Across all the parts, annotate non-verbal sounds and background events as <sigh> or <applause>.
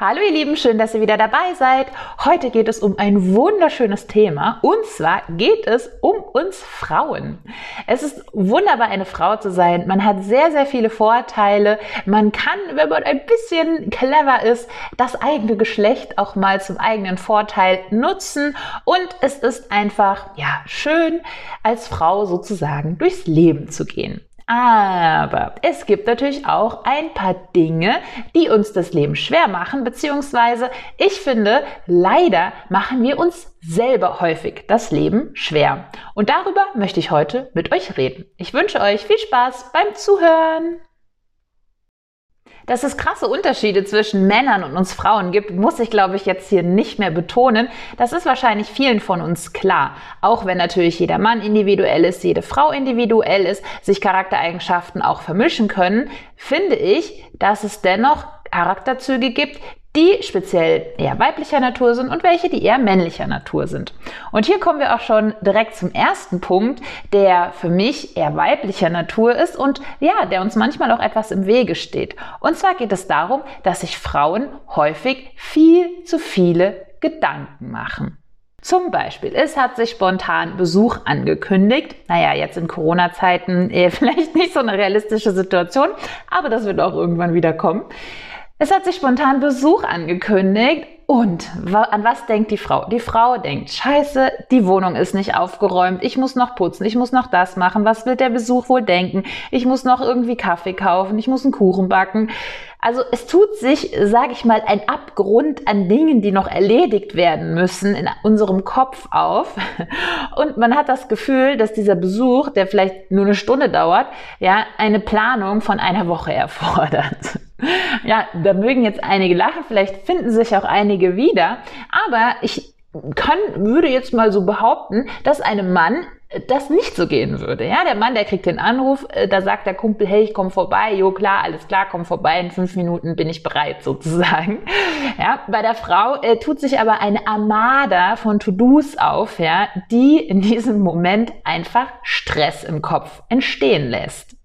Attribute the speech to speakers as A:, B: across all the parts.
A: Hallo ihr Lieben, schön, dass ihr wieder dabei seid. Heute geht es um ein wunderschönes Thema und zwar geht es um uns Frauen. Es ist wunderbar, eine Frau zu sein. Man hat sehr, sehr viele Vorteile. Man kann, wenn man ein bisschen clever ist, das eigene Geschlecht auch mal zum eigenen Vorteil nutzen und es ist einfach, ja, schön, als Frau sozusagen durchs Leben zu gehen. Aber es gibt natürlich auch ein paar Dinge, die uns das Leben schwer machen, beziehungsweise ich finde, leider machen wir uns selber häufig das Leben schwer. Und darüber möchte ich heute mit euch reden. Ich wünsche euch viel Spaß beim Zuhören. Dass es krasse Unterschiede zwischen Männern und uns Frauen gibt, muss ich, glaube ich, jetzt hier nicht mehr betonen. Das ist wahrscheinlich vielen von uns klar. Auch wenn natürlich jeder Mann individuell ist, jede Frau individuell ist, sich Charaktereigenschaften auch vermischen können, finde ich, dass es dennoch Charakterzüge gibt, die speziell eher weiblicher Natur sind und welche, die eher männlicher Natur sind. Und hier kommen wir auch schon direkt zum ersten Punkt, der für mich eher weiblicher Natur ist und ja, der uns manchmal auch etwas im Wege steht. Und zwar geht es darum, dass sich Frauen häufig viel zu viele Gedanken machen. Zum Beispiel, es hat sich spontan Besuch angekündigt. Naja, jetzt in Corona-Zeiten eher <laughs> vielleicht nicht so eine realistische Situation, aber das wird auch irgendwann wieder kommen. Es hat sich spontan Besuch angekündigt und an was denkt die Frau? Die Frau denkt, scheiße, die Wohnung ist nicht aufgeräumt, ich muss noch putzen, ich muss noch das machen, was wird der Besuch wohl denken? Ich muss noch irgendwie Kaffee kaufen, ich muss einen Kuchen backen. Also es tut sich, sage ich mal, ein Abgrund an Dingen, die noch erledigt werden müssen in unserem Kopf auf. Und man hat das Gefühl, dass dieser Besuch, der vielleicht nur eine Stunde dauert, ja, eine Planung von einer Woche erfordert. Ja, da mögen jetzt einige lachen, vielleicht finden sich auch einige wieder, aber ich kann, würde jetzt mal so behaupten, dass einem Mann das nicht so gehen würde. Ja, der Mann, der kriegt den Anruf, äh, da sagt der Kumpel, hey, ich komme vorbei, jo klar, alles klar, komm vorbei, in fünf Minuten bin ich bereit <laughs> sozusagen. Ja, bei der Frau äh, tut sich aber eine Armada von To-Dos auf, ja, die in diesem Moment einfach Stress im Kopf entstehen lässt.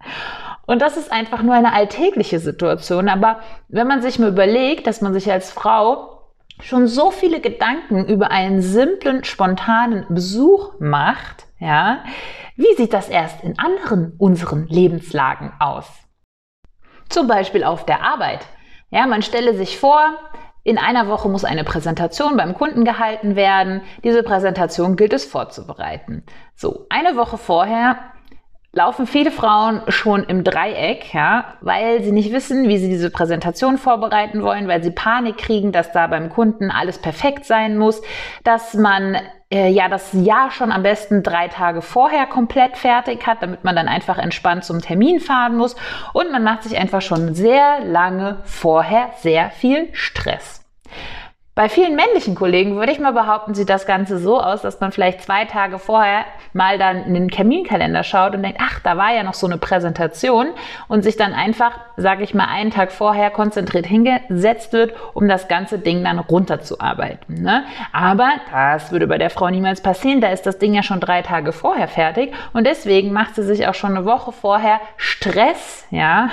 A: Und das ist einfach nur eine alltägliche Situation. Aber wenn man sich mal überlegt, dass man sich als Frau schon so viele Gedanken über einen simplen, spontanen Besuch macht, ja, wie sieht das erst in anderen unseren Lebenslagen aus? Zum Beispiel auf der Arbeit. Ja, man stelle sich vor, in einer Woche muss eine Präsentation beim Kunden gehalten werden. Diese Präsentation gilt es vorzubereiten. So, eine Woche vorher laufen viele Frauen schon im Dreieck, ja, weil sie nicht wissen, wie sie diese Präsentation vorbereiten wollen, weil sie Panik kriegen, dass da beim Kunden alles perfekt sein muss, dass man äh, ja das Jahr schon am besten drei Tage vorher komplett fertig hat, damit man dann einfach entspannt zum Termin fahren muss und man macht sich einfach schon sehr lange vorher sehr viel Stress. Bei vielen männlichen Kollegen würde ich mal behaupten, sieht das Ganze so aus, dass man vielleicht zwei Tage vorher mal dann in den Terminkalender schaut und denkt, ach, da war ja noch so eine Präsentation und sich dann einfach, sage ich mal, einen Tag vorher konzentriert hingesetzt wird, um das ganze Ding dann runterzuarbeiten. Ne? Aber das würde bei der Frau niemals passieren, da ist das Ding ja schon drei Tage vorher fertig und deswegen macht sie sich auch schon eine Woche vorher Stress, ja,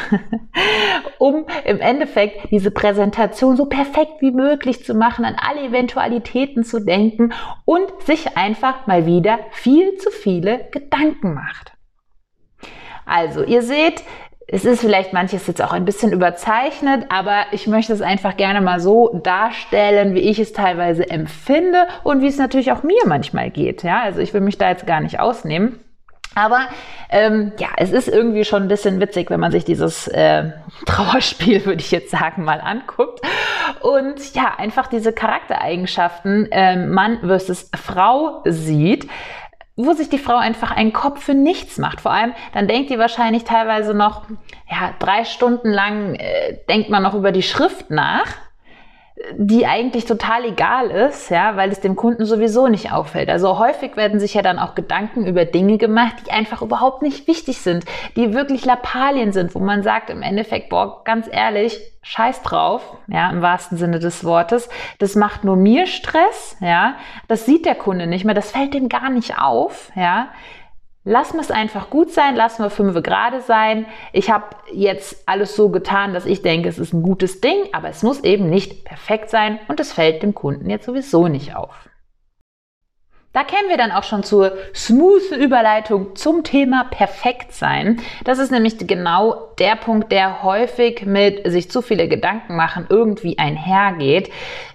A: <laughs> um im Endeffekt diese Präsentation so perfekt wie möglich zu machen machen, an alle Eventualitäten zu denken und sich einfach mal wieder viel zu viele Gedanken macht. Also, ihr seht, es ist vielleicht manches jetzt auch ein bisschen überzeichnet, aber ich möchte es einfach gerne mal so darstellen, wie ich es teilweise empfinde und wie es natürlich auch mir manchmal geht. Ja, also ich will mich da jetzt gar nicht ausnehmen. Aber ähm, ja, es ist irgendwie schon ein bisschen witzig, wenn man sich dieses äh, <laughs> Trauerspiel, würde ich jetzt sagen, mal anguckt. Und ja, einfach diese Charaktereigenschaften äh, Mann versus Frau sieht wo sich die Frau einfach einen Kopf für nichts macht. Vor allem, dann denkt die wahrscheinlich teilweise noch, ja, drei Stunden lang äh, denkt man noch über die Schrift nach die eigentlich total egal ist, ja, weil es dem Kunden sowieso nicht auffällt. Also häufig werden sich ja dann auch Gedanken über Dinge gemacht, die einfach überhaupt nicht wichtig sind, die wirklich Lappalien sind, wo man sagt im Endeffekt, boah, ganz ehrlich, scheiß drauf, ja, im wahrsten Sinne des Wortes. Das macht nur mir Stress, ja. Das sieht der Kunde nicht mehr, das fällt dem gar nicht auf, ja. Lassen wir es einfach gut sein, lassen wir fünf gerade sein. Ich habe jetzt alles so getan, dass ich denke, es ist ein gutes Ding, aber es muss eben nicht perfekt sein und es fällt dem Kunden jetzt sowieso nicht auf. Da kennen wir dann auch schon zur smoothen Überleitung zum Thema perfekt sein. Das ist nämlich genau der Punkt, der häufig mit sich zu viele Gedanken machen irgendwie einhergeht.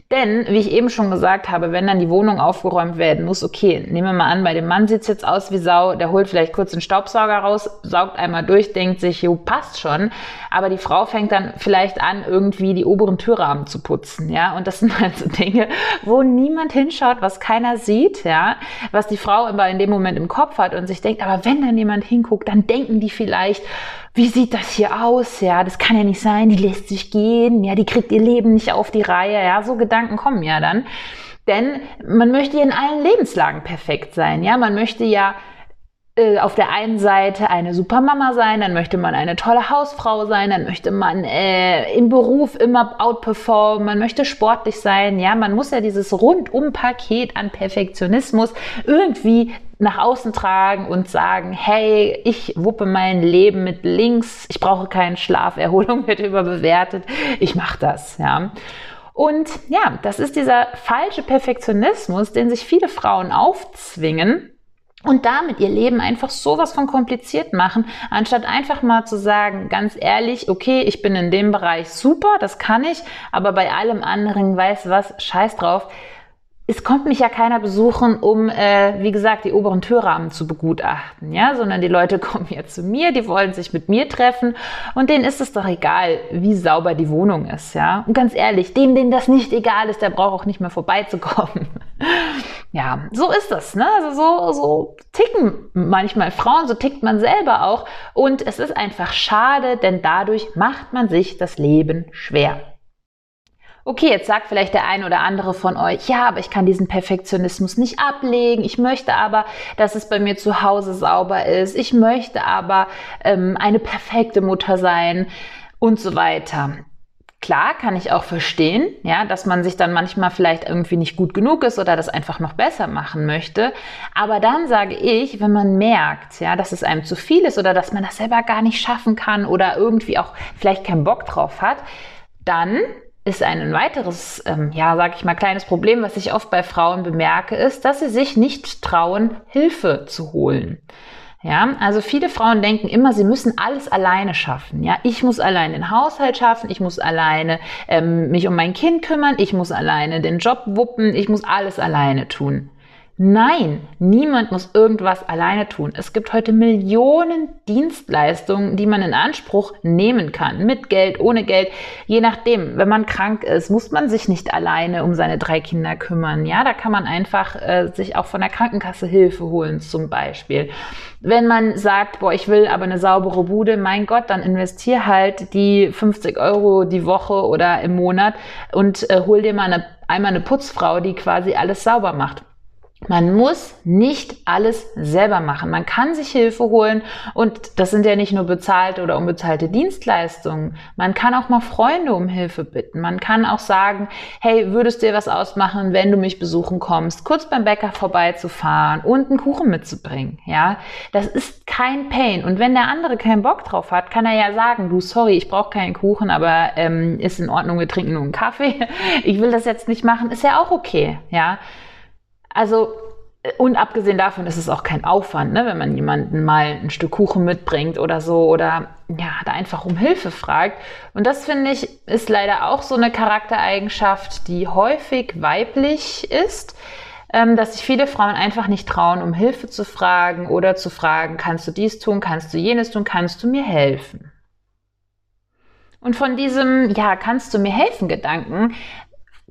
A: Denn, wie ich eben schon gesagt habe, wenn dann die Wohnung aufgeräumt werden muss, okay, nehmen wir mal an, bei dem Mann sieht's jetzt aus wie Sau, der holt vielleicht kurz einen Staubsauger raus, saugt einmal durch, denkt sich, jo, passt schon. Aber die Frau fängt dann vielleicht an, irgendwie die oberen Türrahmen zu putzen, ja. Und das sind <laughs> halt so Dinge, wo niemand hinschaut, was keiner sieht, ja. Was die Frau aber in dem Moment im Kopf hat und sich denkt, aber wenn dann jemand hinguckt, dann denken die vielleicht, wie sieht das hier aus? Ja, das kann ja nicht sein, die lässt sich gehen, ja, die kriegt ihr Leben nicht auf die Reihe, ja, so Gedanken kommen ja dann. Denn man möchte ja in allen Lebenslagen perfekt sein, ja, man möchte ja äh, auf der einen Seite eine super Mama sein, dann möchte man eine tolle Hausfrau sein, dann möchte man äh, im Beruf immer outperformen, man möchte sportlich sein, ja, man muss ja dieses Rundum-Paket an Perfektionismus irgendwie nach außen tragen und sagen, hey, ich wuppe mein Leben mit links, ich brauche keinen Schlaf, <laughs> Erholung wird überbewertet, ich mache das, ja. Und ja, das ist dieser falsche Perfektionismus, den sich viele Frauen aufzwingen, und damit ihr Leben einfach sowas von kompliziert machen, anstatt einfach mal zu sagen, ganz ehrlich, okay, ich bin in dem Bereich super, das kann ich, aber bei allem anderen weiß was, scheiß drauf es kommt mich ja keiner besuchen, um, äh, wie gesagt, die oberen Türrahmen zu begutachten, ja, sondern die Leute <laughs> kommen ja zu mir, die wollen sich mit mir treffen und denen ist es doch egal, wie sauber die Wohnung ist, ja. Und ganz ehrlich, dem, denen das nicht egal ist, der braucht auch nicht mehr vorbeizukommen. <laughs> ja, so ist das, ne? Also so, so ticken manchmal Frauen, so tickt man selber auch und es ist einfach schade, denn dadurch macht man sich das Leben schwer. Okay, jetzt sagt vielleicht der ein oder andere von euch, ja, aber ich kann diesen Perfektionismus nicht ablegen. Ich möchte aber, dass es bei mir zu Hause sauber ist. Ich möchte aber ähm, eine perfekte Mutter sein und so weiter. Klar, kann ich auch verstehen, ja, dass man sich dann manchmal vielleicht irgendwie nicht gut genug ist oder das einfach noch besser machen möchte. Aber dann sage ich, wenn man merkt, ja, dass es einem zu viel ist oder dass man das selber gar nicht schaffen kann oder irgendwie auch vielleicht keinen Bock drauf hat, dann ist ein weiteres, ähm, ja, sag ich mal, kleines Problem, was ich oft bei Frauen bemerke, ist, dass sie sich nicht trauen, Hilfe zu holen. Ja, also viele Frauen denken immer, sie müssen alles alleine schaffen. Ja, ich muss alleine den Haushalt schaffen, ich muss alleine ähm, mich um mein Kind kümmern, ich muss alleine den Job wuppen, ich muss alles alleine tun. Nein, niemand muss irgendwas alleine tun. Es gibt heute Millionen Dienstleistungen, die man in Anspruch nehmen kann. Mit Geld, ohne Geld. Je nachdem, wenn man krank ist, muss man sich nicht alleine um seine drei Kinder kümmern. Ja, da kann man einfach äh, sich auch von der Krankenkasse Hilfe holen, zum Beispiel. Wenn man sagt, boah, ich will aber eine saubere Bude, mein Gott, dann investier halt die 50 Euro die Woche oder im Monat und äh, hol dir mal eine, einmal eine Putzfrau, die quasi alles sauber macht. Man muss nicht alles selber machen. Man kann sich Hilfe holen und das sind ja nicht nur bezahlte oder unbezahlte Dienstleistungen. Man kann auch mal Freunde um Hilfe bitten. Man kann auch sagen, hey, würdest du dir was ausmachen, wenn du mich besuchen kommst, kurz beim Bäcker vorbeizufahren und einen Kuchen mitzubringen. Ja, das ist kein Pain. Und wenn der andere keinen Bock drauf hat, kann er ja sagen, du, sorry, ich brauche keinen Kuchen, aber ähm, ist in Ordnung, wir trinken nur einen Kaffee. Ich will das jetzt nicht machen, ist ja auch okay. Ja, also, äh, und abgesehen davon ist es auch kein Aufwand, ne, wenn man jemanden mal ein Stück Kuchen mitbringt oder so oder ja, da einfach um Hilfe fragt. Und das finde ich ist leider auch so eine Charaktereigenschaft, die häufig weiblich ist, ähm, dass sich viele Frauen einfach nicht trauen, um Hilfe zu fragen oder zu fragen, kannst du dies tun, kannst du jenes tun, kannst du mir helfen? Und von diesem, ja, kannst du mir helfen Gedanken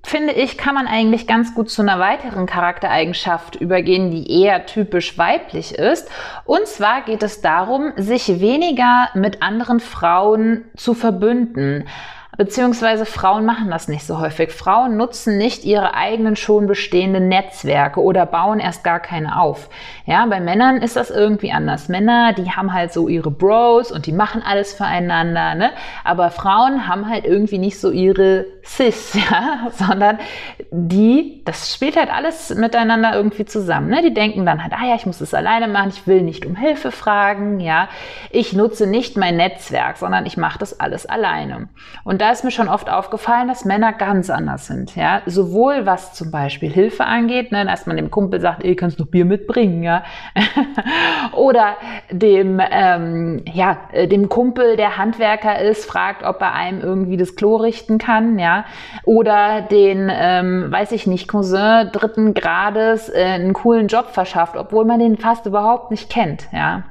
A: finde ich, kann man eigentlich ganz gut zu einer weiteren Charaktereigenschaft übergehen, die eher typisch weiblich ist. Und zwar geht es darum, sich weniger mit anderen Frauen zu verbünden. Beziehungsweise Frauen machen das nicht so häufig. Frauen nutzen nicht ihre eigenen schon bestehenden Netzwerke oder bauen erst gar keine auf. Ja, bei Männern ist das irgendwie anders. Männer, die haben halt so ihre Bros und die machen alles füreinander, ne? Aber Frauen haben halt irgendwie nicht so ihre cis, <laughs> ja, sondern die, das spielt halt alles miteinander irgendwie zusammen. Ne? Die denken dann halt, ah ja, ich muss es alleine machen, ich will nicht um Hilfe fragen, ja, ich nutze nicht mein Netzwerk, sondern ich mache das alles alleine. Und da ist mir schon oft aufgefallen, dass Männer ganz anders sind, ja, sowohl was zum Beispiel Hilfe angeht, ne, dass man dem Kumpel sagt, ey, kannst du Bier mitbringen, ja, <laughs> oder dem, ähm, ja, dem Kumpel, der Handwerker ist, fragt, ob er einem irgendwie das Klo richten kann, ja, oder den, ähm, weiß ich nicht, Cousin dritten Grades äh, einen coolen Job verschafft, obwohl man den fast überhaupt nicht kennt, ja.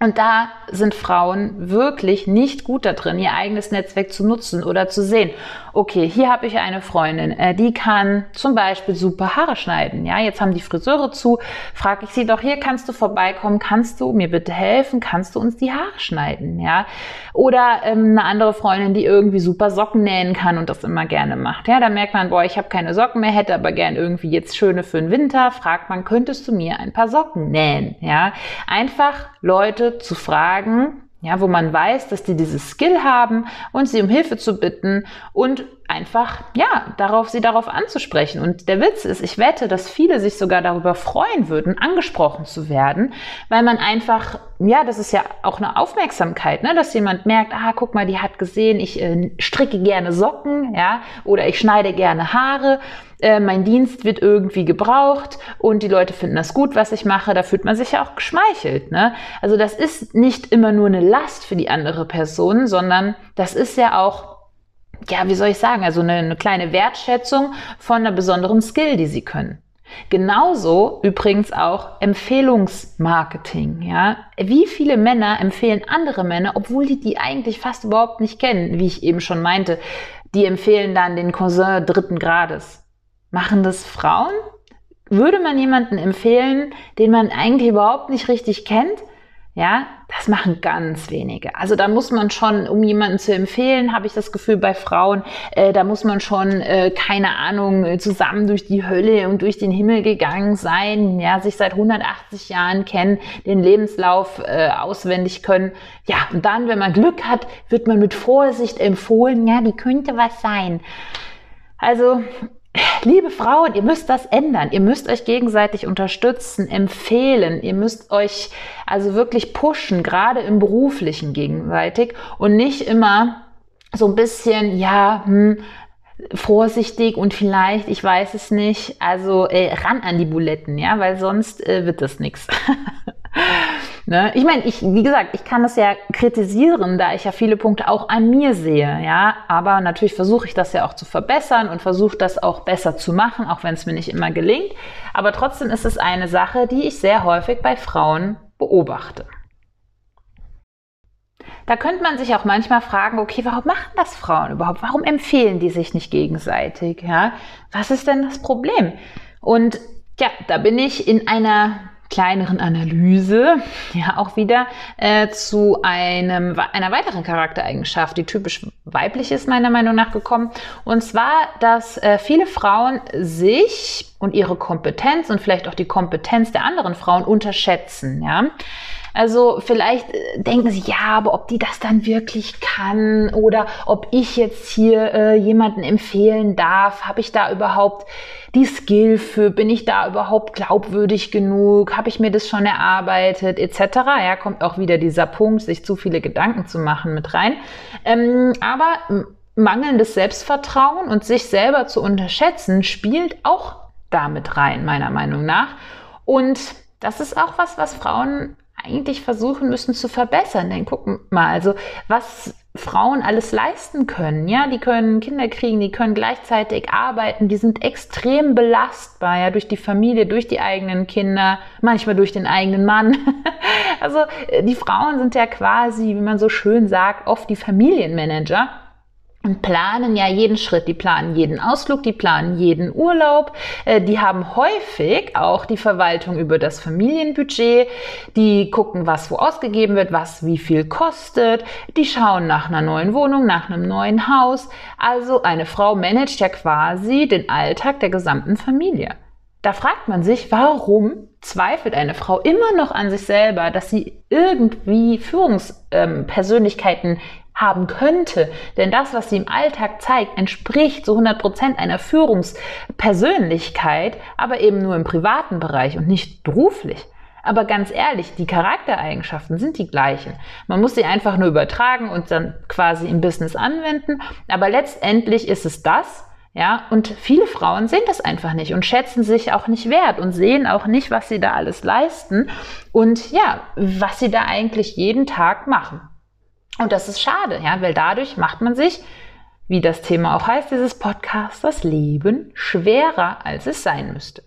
A: Und da sind Frauen wirklich nicht gut da drin, ihr eigenes Netzwerk zu nutzen oder zu sehen. Okay, hier habe ich eine Freundin, äh, die kann zum Beispiel super Haare schneiden. Ja, jetzt haben die Friseure zu, frage ich sie doch, hier kannst du vorbeikommen, kannst du mir bitte helfen, kannst du uns die Haare schneiden? Ja, oder ähm, eine andere Freundin, die irgendwie super Socken nähen kann und das immer gerne macht. Ja, da merkt man, boah, ich habe keine Socken mehr, hätte aber gern irgendwie jetzt schöne für den Winter. Fragt man, könntest du mir ein paar Socken nähen? Ja, einfach Leute zu fragen, ja, wo man weiß, dass die dieses Skill haben und sie um Hilfe zu bitten und einfach, ja, darauf, sie darauf anzusprechen. Und der Witz ist, ich wette, dass viele sich sogar darüber freuen würden, angesprochen zu werden, weil man einfach, ja, das ist ja auch eine Aufmerksamkeit, ne, dass jemand merkt, ah, guck mal, die hat gesehen, ich äh, stricke gerne Socken, ja, oder ich schneide gerne Haare äh, mein Dienst wird irgendwie gebraucht und die Leute finden das gut, was ich mache, da fühlt man sich ja auch geschmeichelt. Ne? Also das ist nicht immer nur eine Last für die andere Person, sondern das ist ja auch ja, wie soll ich sagen, also eine, eine, kleine Wertschätzung von einer besonderen Skill, die sie können. Genauso übrigens auch Empfehlungsmarketing, ja. Wie viele Männer empfehlen andere Männer, obwohl die die eigentlich fast überhaupt nicht kennen, wie ich eben schon meinte. Die empfehlen dann den Cousin dritten Grades. Machen das Frauen? Würde man jemanden empfehlen, den man eigentlich überhaupt nicht richtig kennt? Ja, das machen ganz wenige. Also da muss man schon, um jemanden zu empfehlen, habe ich das Gefühl bei Frauen, äh, da muss man schon, äh, keine Ahnung, äh, zusammen durch die Hölle und durch den Himmel gegangen sein, ja, sich seit 180 Jahren kennen, den Lebenslauf äh, auswendig können. Ja, und dann, wenn man Glück hat, wird man mit Vorsicht empfohlen, ja, die könnte was sein. Also Liebe Frauen, ihr müsst das ändern. Ihr müsst euch gegenseitig unterstützen, empfehlen. Ihr müsst euch also wirklich pushen, gerade im beruflichen gegenseitig und nicht immer so ein bisschen, ja, hm, vorsichtig und vielleicht, ich weiß es nicht, also äh, ran an die Buletten, ja, weil sonst äh, wird das nichts. <laughs> Ne? Ich meine, ich, wie gesagt, ich kann das ja kritisieren, da ich ja viele Punkte auch an mir sehe, ja. Aber natürlich versuche ich das ja auch zu verbessern und versuche das auch besser zu machen, auch wenn es mir nicht immer gelingt. Aber trotzdem ist es eine Sache, die ich sehr häufig bei Frauen beobachte. Da könnte man sich auch manchmal fragen, okay, warum machen das Frauen überhaupt? Warum empfehlen die sich nicht gegenseitig? Ja? Was ist denn das Problem? Und ja, da bin ich in einer kleineren Analyse ja auch wieder äh, zu einem, einer weiteren Charaktereigenschaft, die typisch weiblich ist, meiner Meinung nach gekommen. Und zwar, dass äh, viele Frauen sich und ihre Kompetenz und vielleicht auch die Kompetenz der anderen Frauen unterschätzen. Ja? Also vielleicht äh, denken sie, ja, aber ob die das dann wirklich kann oder ob ich jetzt hier äh, jemanden empfehlen darf, habe ich da überhaupt die Skill für, bin ich da überhaupt glaubwürdig genug, habe ich mir das schon erarbeitet, etc. Ja, kommt auch wieder dieser Punkt, sich zu viele Gedanken zu machen mit rein. Ähm, aber mangelndes Selbstvertrauen und sich selber zu unterschätzen spielt auch damit rein, meiner Meinung nach. Und das ist auch was, was Frauen eigentlich versuchen müssen zu verbessern. Denn gucken mal, also was Frauen alles leisten können, ja, die können Kinder kriegen, die können gleichzeitig arbeiten, die sind extrem belastbar, ja, durch die Familie, durch die eigenen Kinder, manchmal durch den eigenen Mann. <laughs> also äh, die Frauen sind ja quasi, wie man so schön sagt, oft die Familienmanager planen ja jeden Schritt. Die planen jeden Ausflug, die planen jeden Urlaub. Äh, die haben häufig auch die Verwaltung über das Familienbudget. Die gucken, was wo ausgegeben wird, was wie viel kostet. Die schauen nach einer neuen Wohnung, nach einem neuen Haus. Also eine Frau managt ja quasi den Alltag der gesamten Familie. Da fragt man sich, warum zweifelt eine Frau immer noch an sich selber, dass sie irgendwie Führungspersönlichkeiten ähm, haben könnte. Denn das, was sie im Alltag zeigt, entspricht zu 100 Prozent einer Führungspersönlichkeit, aber eben nur im privaten Bereich und nicht beruflich. Aber ganz ehrlich, die Charaktereigenschaften sind die gleichen. Man muss sie einfach nur übertragen und dann quasi im Business anwenden. Aber letztendlich ist es das, ja, und viele Frauen sehen das einfach nicht und schätzen sich auch nicht wert und sehen auch nicht, was sie da alles leisten und ja, was sie da eigentlich jeden Tag machen. Und das ist schade, ja, weil dadurch macht man sich, wie das Thema auch heißt, dieses Podcast, das Leben schwerer, als es sein müsste.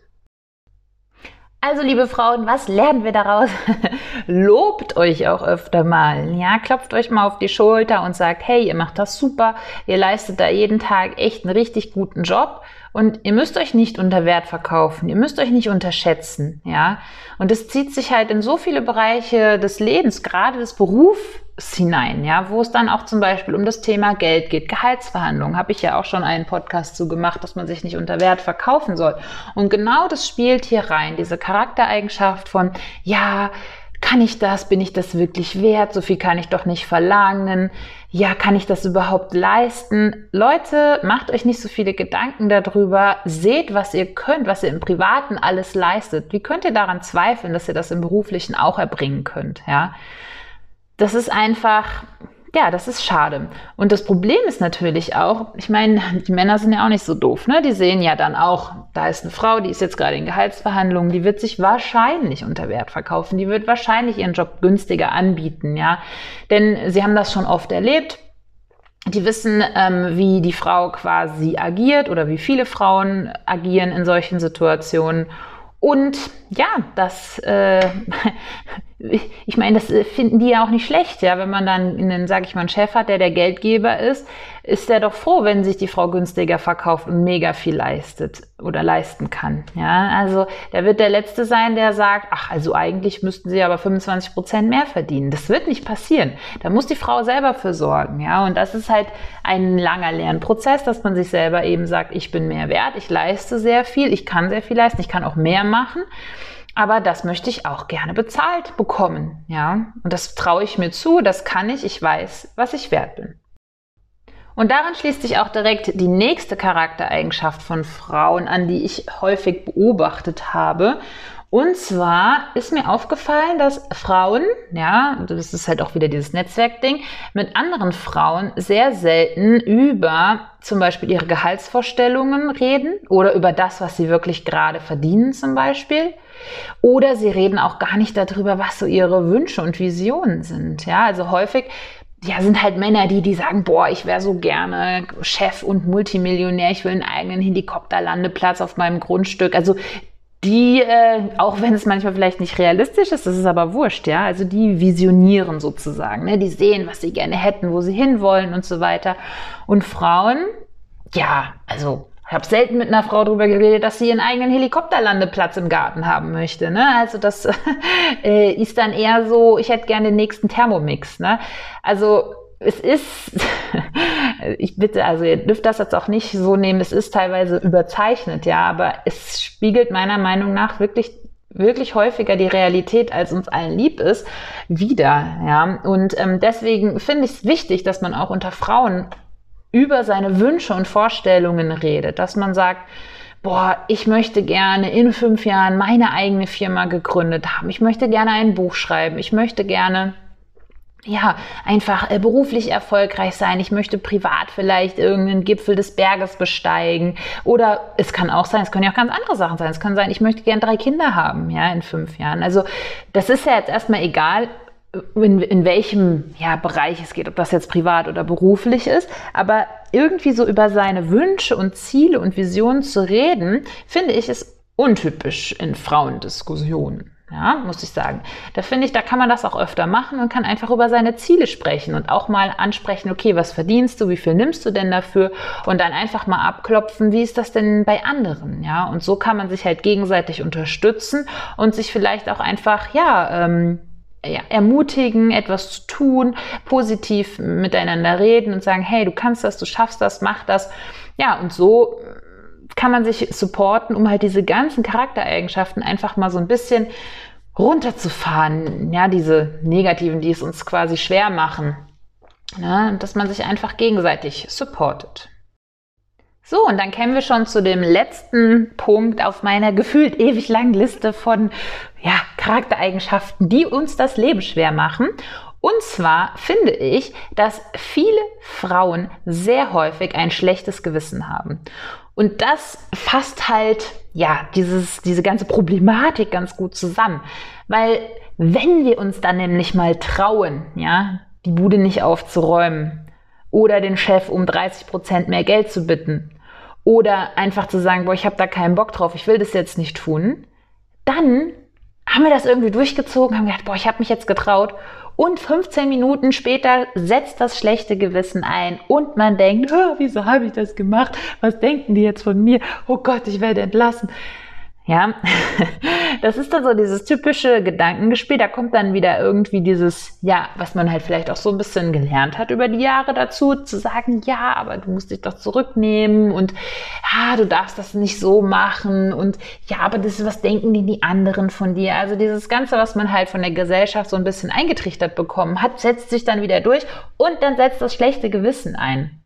A: Also, liebe Frauen, was lernen wir daraus? <laughs> Lobt euch auch öfter mal. Ja, klopft euch mal auf die Schulter und sagt, hey, ihr macht das super. Ihr leistet da jeden Tag echt einen richtig guten Job. Und ihr müsst euch nicht unter Wert verkaufen. Ihr müsst euch nicht unterschätzen. Ja, und es zieht sich halt in so viele Bereiche des Lebens, gerade des Berufs, hinein, ja, wo es dann auch zum Beispiel um das Thema Geld geht, Gehaltsverhandlungen, habe ich ja auch schon einen Podcast zu gemacht, dass man sich nicht unter Wert verkaufen soll. Und genau das spielt hier rein, diese Charaktereigenschaft von, ja, kann ich das? Bin ich das wirklich wert? So viel kann ich doch nicht verlangen. Ja, kann ich das überhaupt leisten? Leute, macht euch nicht so viele Gedanken darüber. Seht, was ihr könnt, was ihr im Privaten alles leistet. Wie könnt ihr daran zweifeln, dass ihr das im Beruflichen auch erbringen könnt? Ja, das ist einfach, ja, das ist schade. Und das Problem ist natürlich auch, ich meine, die Männer sind ja auch nicht so doof, ne? Die sehen ja dann auch, da ist eine Frau, die ist jetzt gerade in Gehaltsverhandlungen, die wird sich wahrscheinlich unter Wert verkaufen, die wird wahrscheinlich ihren Job günstiger anbieten, ja. Denn sie haben das schon oft erlebt. Die wissen, ähm, wie die Frau quasi agiert oder wie viele Frauen agieren in solchen Situationen. Und ja, das äh, <laughs> ich meine, das äh, finden die ja auch nicht schlecht, ja, wenn man dann einen, sag ich mal, einen Chef hat, der der Geldgeber ist, ist der doch froh, wenn sich die Frau günstiger verkauft und mega viel leistet oder leisten kann. Ja, also der wird der Letzte sein, der sagt, ach, also eigentlich müssten sie aber 25 Prozent mehr verdienen. Das wird nicht passieren. Da muss die Frau selber für sorgen. Ja, und das ist halt ein langer Lernprozess, dass man sich selber eben sagt, ich bin mehr wert, ich leiste sehr viel, ich kann sehr viel leisten, ich kann auch mehr machen. Aber das möchte ich auch gerne bezahlt bekommen, ja. Und das traue ich mir zu, das kann ich, ich weiß, was ich wert bin. Und daran schließt sich auch direkt die nächste Charaktereigenschaft von Frauen an, die ich häufig beobachtet habe. Und zwar ist mir aufgefallen, dass Frauen, ja, das ist halt auch wieder dieses Netzwerkding, mit anderen Frauen sehr selten über zum Beispiel ihre Gehaltsvorstellungen reden oder über das, was sie wirklich gerade verdienen zum Beispiel. Oder sie reden auch gar nicht darüber, was so ihre Wünsche und Visionen sind. Ja, also häufig ja, sind halt Männer, die, die sagen, boah, ich wäre so gerne Chef und Multimillionär, ich will einen eigenen Helikopterlandeplatz auf meinem Grundstück. Also die, äh, auch wenn es manchmal vielleicht nicht realistisch ist, das ist aber wurscht, ja. Also die visionieren sozusagen, ne? die sehen, was sie gerne hätten, wo sie hinwollen und so weiter. Und Frauen, ja, also habe selten mit einer Frau darüber geredet, dass sie ihren eigenen Helikopterlandeplatz im Garten haben möchte. Ne? Also das <laughs> äh, ist dann eher so, ich hätte gerne den nächsten Thermomix. Ne? Also es ist, <laughs> ich bitte, also ihr dürft das jetzt auch nicht so nehmen, es ist teilweise überzeichnet, ja, aber es spiegelt meiner Meinung nach wirklich wirklich häufiger die Realität, als uns allen lieb ist, wieder. Ja? Und ähm, deswegen finde ich es wichtig, dass man auch unter Frauen über seine Wünsche und Vorstellungen redet, dass man sagt, boah, ich möchte gerne in fünf Jahren meine eigene Firma gegründet haben, ich möchte gerne ein Buch schreiben, ich möchte gerne ja, einfach äh, beruflich erfolgreich sein. Ich möchte privat vielleicht irgendeinen Gipfel des Berges besteigen. Oder es kann auch sein, es können ja auch ganz andere Sachen sein. Es kann sein, ich möchte gern drei Kinder haben, ja, in fünf Jahren. Also, das ist ja jetzt erstmal egal, in, in welchem ja, Bereich es geht, ob das jetzt privat oder beruflich ist. Aber irgendwie so über seine Wünsche und Ziele und Visionen zu reden, finde ich, ist untypisch in Frauendiskussionen. Ja, muss ich sagen. Da finde ich, da kann man das auch öfter machen und kann einfach über seine Ziele sprechen und auch mal ansprechen, okay, was verdienst du, wie viel nimmst du denn dafür und dann einfach mal abklopfen, wie ist das denn bei anderen, ja? Und so kann man sich halt gegenseitig unterstützen und sich vielleicht auch einfach, ja, ähm, ja, ermutigen, etwas zu tun, positiv miteinander reden und sagen, hey, du kannst das, du schaffst das, mach das. Ja, und so kann man sich supporten, um halt diese ganzen Charaktereigenschaften einfach mal so ein bisschen runterzufahren. Ja, diese negativen, die es uns quasi schwer machen. Ja, dass man sich einfach gegenseitig supportet. So, und dann kämen wir schon zu dem letzten Punkt auf meiner gefühlt ewig langen Liste von ja, Charaktereigenschaften, die uns das Leben schwer machen. Und zwar finde ich, dass viele Frauen sehr häufig ein schlechtes Gewissen haben. Und das fasst halt, ja, dieses, diese ganze Problematik ganz gut zusammen. Weil wenn wir uns dann nämlich mal trauen, ja, die Bude nicht aufzuräumen oder den Chef um 30 Prozent mehr Geld zu bitten oder einfach zu sagen, boah, ich habe da keinen Bock drauf, ich will das jetzt nicht tun, dann haben wir das irgendwie durchgezogen, haben gedacht, boah, ich habe mich jetzt getraut und 15 Minuten später setzt das schlechte Gewissen ein und man denkt, wieso habe ich das gemacht? Was denken die jetzt von mir? Oh Gott, ich werde entlassen. Ja, <laughs> das ist dann so dieses typische Gedankengespiel. Da kommt dann wieder irgendwie dieses, ja, was man halt vielleicht auch so ein bisschen gelernt hat über die Jahre dazu, zu sagen, ja, aber du musst dich doch zurücknehmen und ja, du darfst das nicht so machen und ja, aber das ist, was denken die, die anderen von dir? Also dieses Ganze, was man halt von der Gesellschaft so ein bisschen eingetrichtert bekommen hat, setzt sich dann wieder durch und dann setzt das schlechte Gewissen ein.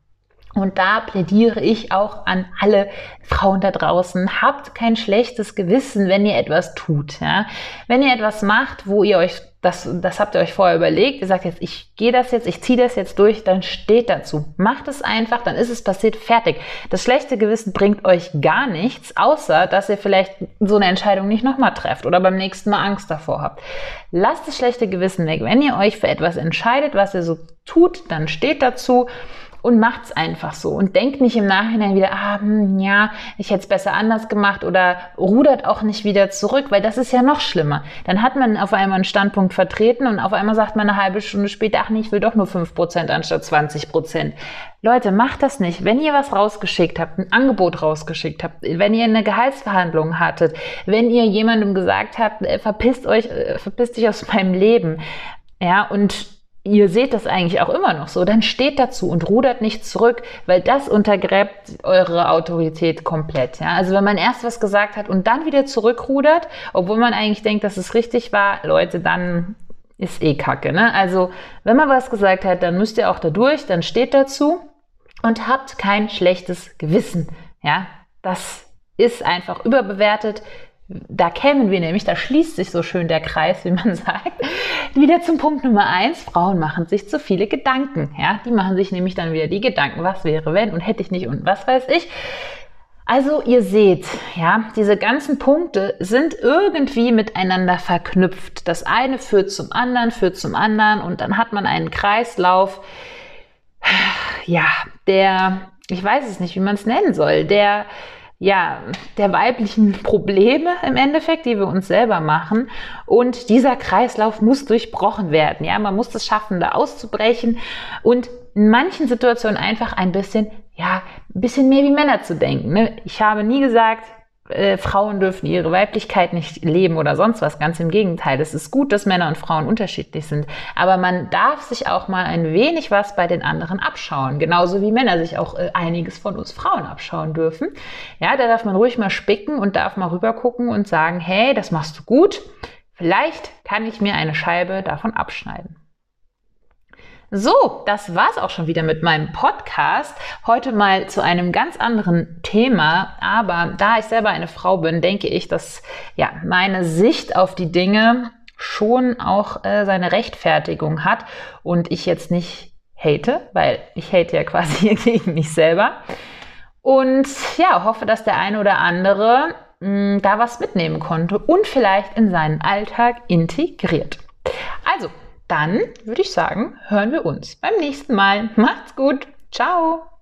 A: Und da plädiere ich auch an alle Frauen da draußen. Habt kein schlechtes Gewissen, wenn ihr etwas tut. Ja? Wenn ihr etwas macht, wo ihr euch, das, das habt ihr euch vorher überlegt, ihr sagt jetzt, ich gehe das jetzt, ich ziehe das jetzt durch, dann steht dazu. Macht es einfach, dann ist es passiert, fertig. Das schlechte Gewissen bringt euch gar nichts, außer dass ihr vielleicht so eine Entscheidung nicht nochmal trefft oder beim nächsten Mal Angst davor habt. Lasst das schlechte Gewissen weg. Wenn ihr euch für etwas entscheidet, was ihr so tut, dann steht dazu und macht's einfach so und denkt nicht im Nachhinein wieder, ah, hm, ja, ich hätte es besser anders gemacht oder rudert auch nicht wieder zurück, weil das ist ja noch schlimmer. Dann hat man auf einmal einen Standpunkt vertreten und auf einmal sagt man eine halbe Stunde später, ach nee, ich will doch nur 5% anstatt 20%. Leute, macht das nicht. Wenn ihr was rausgeschickt habt, ein Angebot rausgeschickt habt, wenn ihr eine Gehaltsverhandlung hattet, wenn ihr jemandem gesagt habt, äh, verpisst euch, äh, verpisst dich aus <laughs> meinem Leben, ja, und ihr seht das eigentlich auch immer noch so, dann steht dazu und rudert nicht zurück, weil das untergräbt eure Autorität komplett. Ja? Also wenn man erst was gesagt hat und dann wieder zurückrudert, obwohl man eigentlich denkt, dass es richtig war, Leute, dann ist eh Kacke. Ne? Also wenn man was gesagt hat, dann müsst ihr auch da durch, dann steht dazu und habt kein schlechtes Gewissen. Ja, das ist einfach überbewertet da kämen wir nämlich, da schließt sich so schön der Kreis, wie man <laughs> sagt, wieder zum Punkt Nummer eins. Frauen machen sich zu viele Gedanken. Ja, die machen sich nämlich dann wieder die Gedanken, was wäre wenn und hätte ich nicht und was weiß ich. Also ihr seht, ja, diese ganzen Punkte sind irgendwie miteinander verknüpft. Das eine führt zum anderen, führt zum anderen und dann hat man einen Kreislauf, ja, der, ich weiß es nicht, wie man es nennen soll, der ja, der weiblichen Probleme im Endeffekt, die wir uns selber machen. Und dieser Kreislauf muss durchbrochen werden. Ja, man muss es schaffen, da auszubrechen und in manchen Situationen einfach ein bisschen, ja, ein bisschen mehr wie Männer zu denken. Ne? Ich habe nie gesagt, äh, Frauen dürfen ihre Weiblichkeit nicht leben oder sonst was. Ganz im Gegenteil. Es ist gut, dass Männer und Frauen unterschiedlich sind. Aber man darf sich auch mal ein wenig was bei den anderen abschauen. Genauso wie Männer sich auch äh, einiges von uns Frauen abschauen dürfen. Ja, da darf man ruhig mal spicken und darf mal rübergucken und sagen, hey, das machst du gut. Vielleicht kann ich mir eine Scheibe davon abschneiden. So, das war's auch schon wieder mit meinem Podcast. Heute mal zu einem ganz anderen Thema. Aber da ich selber eine Frau bin, denke ich, dass ja meine Sicht auf die Dinge schon auch äh, seine Rechtfertigung hat und ich jetzt nicht hate, weil ich hate ja quasi <laughs> gegen mich selber. Und ja, hoffe, dass der eine oder andere mh, hm, da was mitnehmen konnte und vielleicht in seinen Alltag integriert. Also, dann würde ich sagen, hören wir uns beim nächsten Mal. Macht's gut. Ciao.